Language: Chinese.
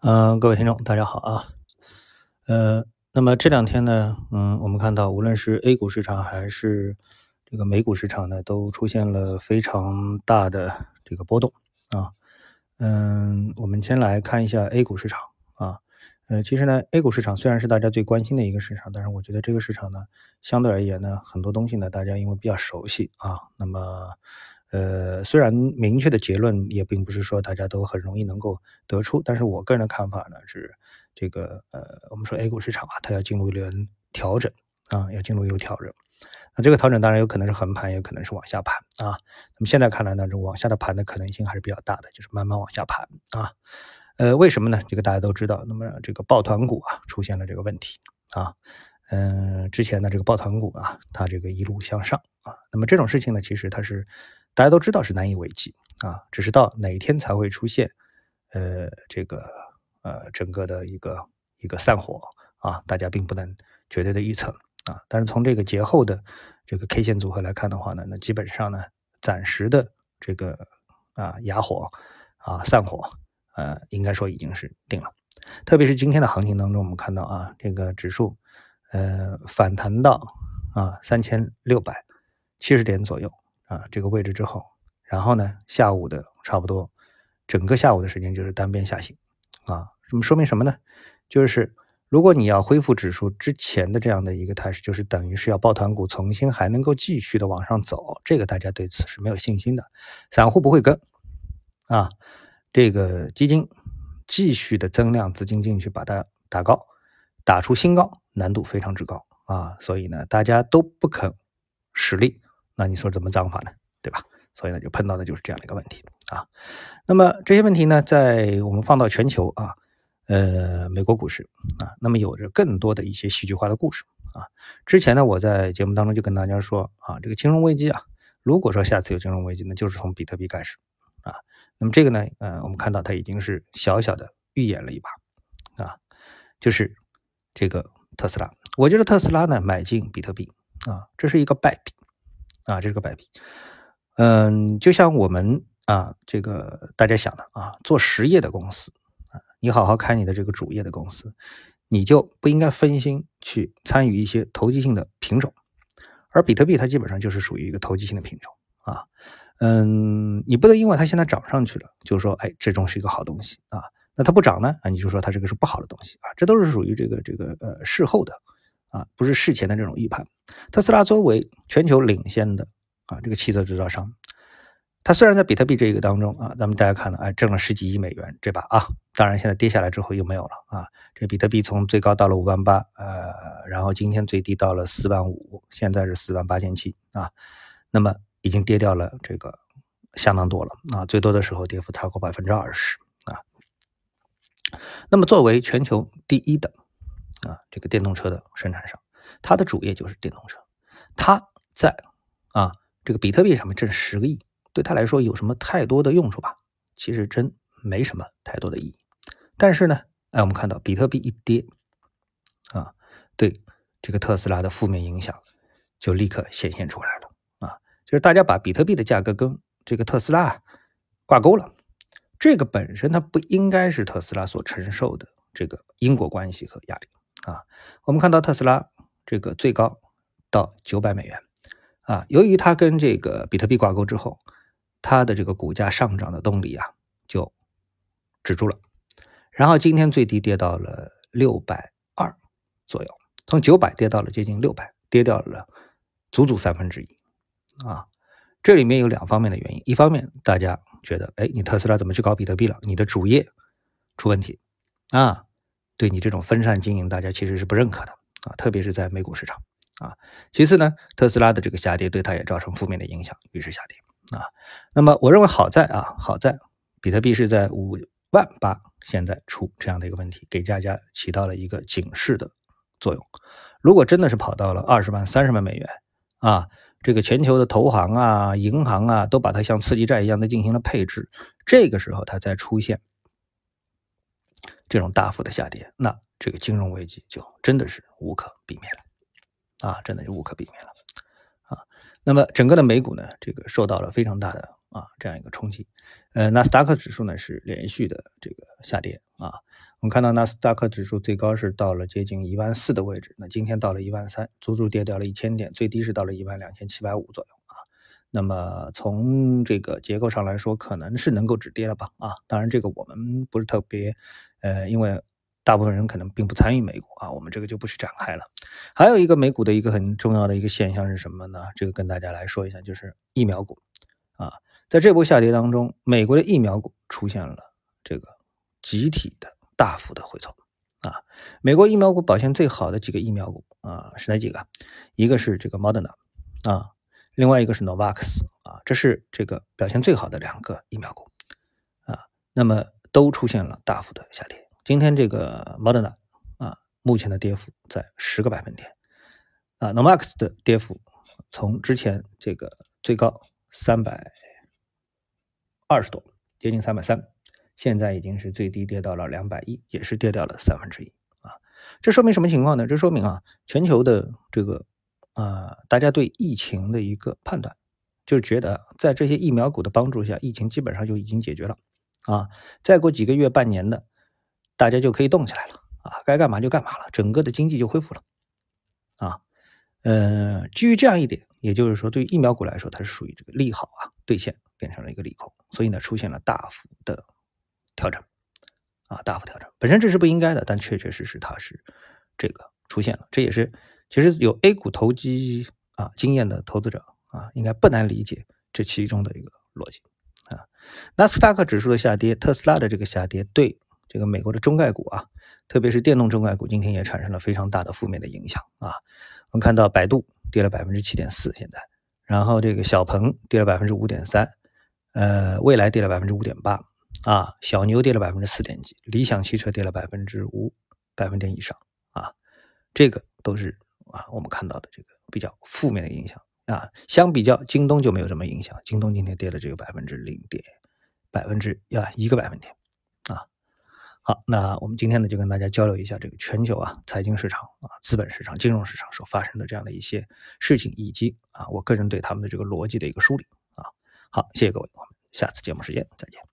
嗯，各位听众，大家好啊。呃，那么这两天呢，嗯，我们看到无论是 A 股市场还是这个美股市场呢，都出现了非常大的这个波动啊。嗯，我们先来看一下 A 股市场啊。呃，其实呢，A 股市场虽然是大家最关心的一个市场，但是我觉得这个市场呢，相对而言呢，很多东西呢，大家因为比较熟悉啊，那么。呃，虽然明确的结论也并不是说大家都很容易能够得出，但是我个人的看法呢是，这个呃，我们说 A 股市场啊，它要进入一轮调整啊，要进入一轮调整。那这个调整当然有可能是横盘，也可能是往下盘啊。那么现在看来呢，这往下的盘的可能性还是比较大的，就是慢慢往下盘啊。呃，为什么呢？这个大家都知道，那么这个抱团股啊出现了这个问题啊。嗯，之前的这个抱团股啊，它这个一路向上啊，那么这种事情呢，其实它是。大家都知道是难以为继啊，只是到哪一天才会出现，呃，这个呃整个的一个一个散伙啊，大家并不能绝对的预测啊。但是从这个节后的这个 K 线组合来看的话呢，那基本上呢，暂时的这个啊哑火啊散伙，呃，应该说已经是定了。特别是今天的行情当中，我们看到啊，这个指数呃反弹到啊三千六百七十点左右。啊，这个位置之后，然后呢，下午的差不多整个下午的时间就是单边下行，啊，那么说明什么呢？就是如果你要恢复指数之前的这样的一个态势，就是等于是要抱团股重新还能够继续的往上走，这个大家对此是没有信心的，散户不会跟，啊，这个基金继续的增量资金进去把它打高，打出新高，难度非常之高啊，所以呢，大家都不肯使力。那你说怎么涨法呢？对吧？所以呢，就碰到的就是这样的一个问题啊。那么这些问题呢，在我们放到全球啊，呃，美国股市啊，那么有着更多的一些戏剧化的故事啊。之前呢，我在节目当中就跟大家说啊，这个金融危机啊，如果说下次有金融危机，那就是从比特币开始啊。那么这个呢，呃，我们看到它已经是小小的预演了一把啊，就是这个特斯拉。我觉得特斯拉呢，买进比特币啊，这是一个败笔。啊，这是个摆臂，嗯，就像我们啊，这个大家想的啊，做实业的公司啊，你好好开你的这个主业的公司，你就不应该分心去参与一些投机性的品种，而比特币它基本上就是属于一个投机性的品种啊，嗯，你不能因为它现在涨上去了，就说哎，这种是一个好东西啊，那它不涨呢啊，你就说它这个是不好的东西啊，这都是属于这个这个呃事后的。啊，不是事前的这种预判。特斯拉作为全球领先的啊这个汽车制造商，它虽然在比特币这个当中啊，咱们大家看到，哎，挣了十几亿美元这把啊，当然现在跌下来之后又没有了啊。这比特币从最高到了五万八，呃，然后今天最低到了四万五，现在是四万八千七啊，那么已经跌掉了这个相当多了啊，最多的时候跌幅超过百分之二十啊。那么作为全球第一的。啊，这个电动车的生产商，它的主业就是电动车。它在啊这个比特币上面挣十个亿，对他来说有什么太多的用处吧？其实真没什么太多的意义。但是呢，哎，我们看到比特币一跌，啊，对这个特斯拉的负面影响就立刻显现出来了。啊，就是大家把比特币的价格跟这个特斯拉挂钩了，这个本身它不应该是特斯拉所承受的这个因果关系和压力。啊，我们看到特斯拉这个最高到九百美元啊，由于它跟这个比特币挂钩之后，它的这个股价上涨的动力啊就止住了，然后今天最低跌到了六百二左右，从九百跌到了接近六百，跌掉了足足三分之一啊。这里面有两方面的原因，一方面大家觉得，哎，你特斯拉怎么去搞比特币了？你的主业出问题啊。对你这种分散经营，大家其实是不认可的啊，特别是在美股市场啊。其次呢，特斯拉的这个下跌对它也造成负面的影响，于是下跌啊。那么我认为好在啊，好在比特币是在五万八现在出这样的一个问题，给大家起到了一个警示的作用。如果真的是跑到了二十万、三十万美元啊，这个全球的投行啊、银行啊都把它像刺激债一样的进行了配置，这个时候它再出现。这种大幅的下跌，那这个金融危机就真的是无可避免了，啊，真的是无可避免了，啊，那么整个的美股呢，这个受到了非常大的啊这样一个冲击，呃，纳斯达克指数呢是连续的这个下跌啊。我们看到纳斯达克指数最高是到了接近一万四的位置，那今天到了一万三，足足跌掉了一千点，最低是到了一万两千七百五左右啊。那么从这个结构上来说，可能是能够止跌了吧？啊，当然这个我们不是特别，呃，因为大部分人可能并不参与美股啊，我们这个就不去展开了。还有一个美股的一个很重要的一个现象是什么呢？这个跟大家来说一下，就是疫苗股啊，在这波下跌当中，美国的疫苗股出现了这个集体的。大幅的回抽啊！美国疫苗股表现最好的几个疫苗股啊是哪几个？一个是这个 Moderna 啊，另外一个是 Novavax 啊，这是这个表现最好的两个疫苗股啊。那么都出现了大幅的下跌。今天这个 Moderna 啊，目前的跌幅在十个百分点啊，Novavax 的跌幅从之前这个最高三百二十多，接近三百三。现在已经是最低跌到了两百亿，也是跌掉了三分之一啊！这说明什么情况呢？这说明啊，全球的这个啊，大家对疫情的一个判断，就是觉得在这些疫苗股的帮助下，疫情基本上就已经解决了啊！再过几个月、半年的，大家就可以动起来了啊！该干嘛就干嘛了，整个的经济就恢复了啊！呃，基于这样一点，也就是说，对于疫苗股来说，它是属于这个利好啊兑现变成了一个利空，所以呢，出现了大幅的。调整啊，大幅调整，本身这是不应该的，但确确实实它是这个出现了，这也是其实有 A 股投机啊经验的投资者啊，应该不难理解这其中的一个逻辑啊。纳斯达克指数的下跌，特斯拉的这个下跌，对这个美国的中概股啊，特别是电动中概股，今天也产生了非常大的负面的影响啊。我们看到百度跌了百分之七点四，现在，然后这个小鹏跌了百分之五点三，呃，蔚来跌了百分之五点八。啊，小牛跌了百分之四点几，理想汽车跌了百分之五百分点以上啊，这个都是啊我们看到的这个比较负面的影响啊。相比较京东就没有什么影响，京东今天跌了只有百分之零点百分之呀一个百分点啊。好，那我们今天呢就跟大家交流一下这个全球啊财经市场啊资本市场金融市场所发生的这样的一些事情，以及啊我个人对他们的这个逻辑的一个梳理啊。好，谢谢各位，我们下次节目时间再见。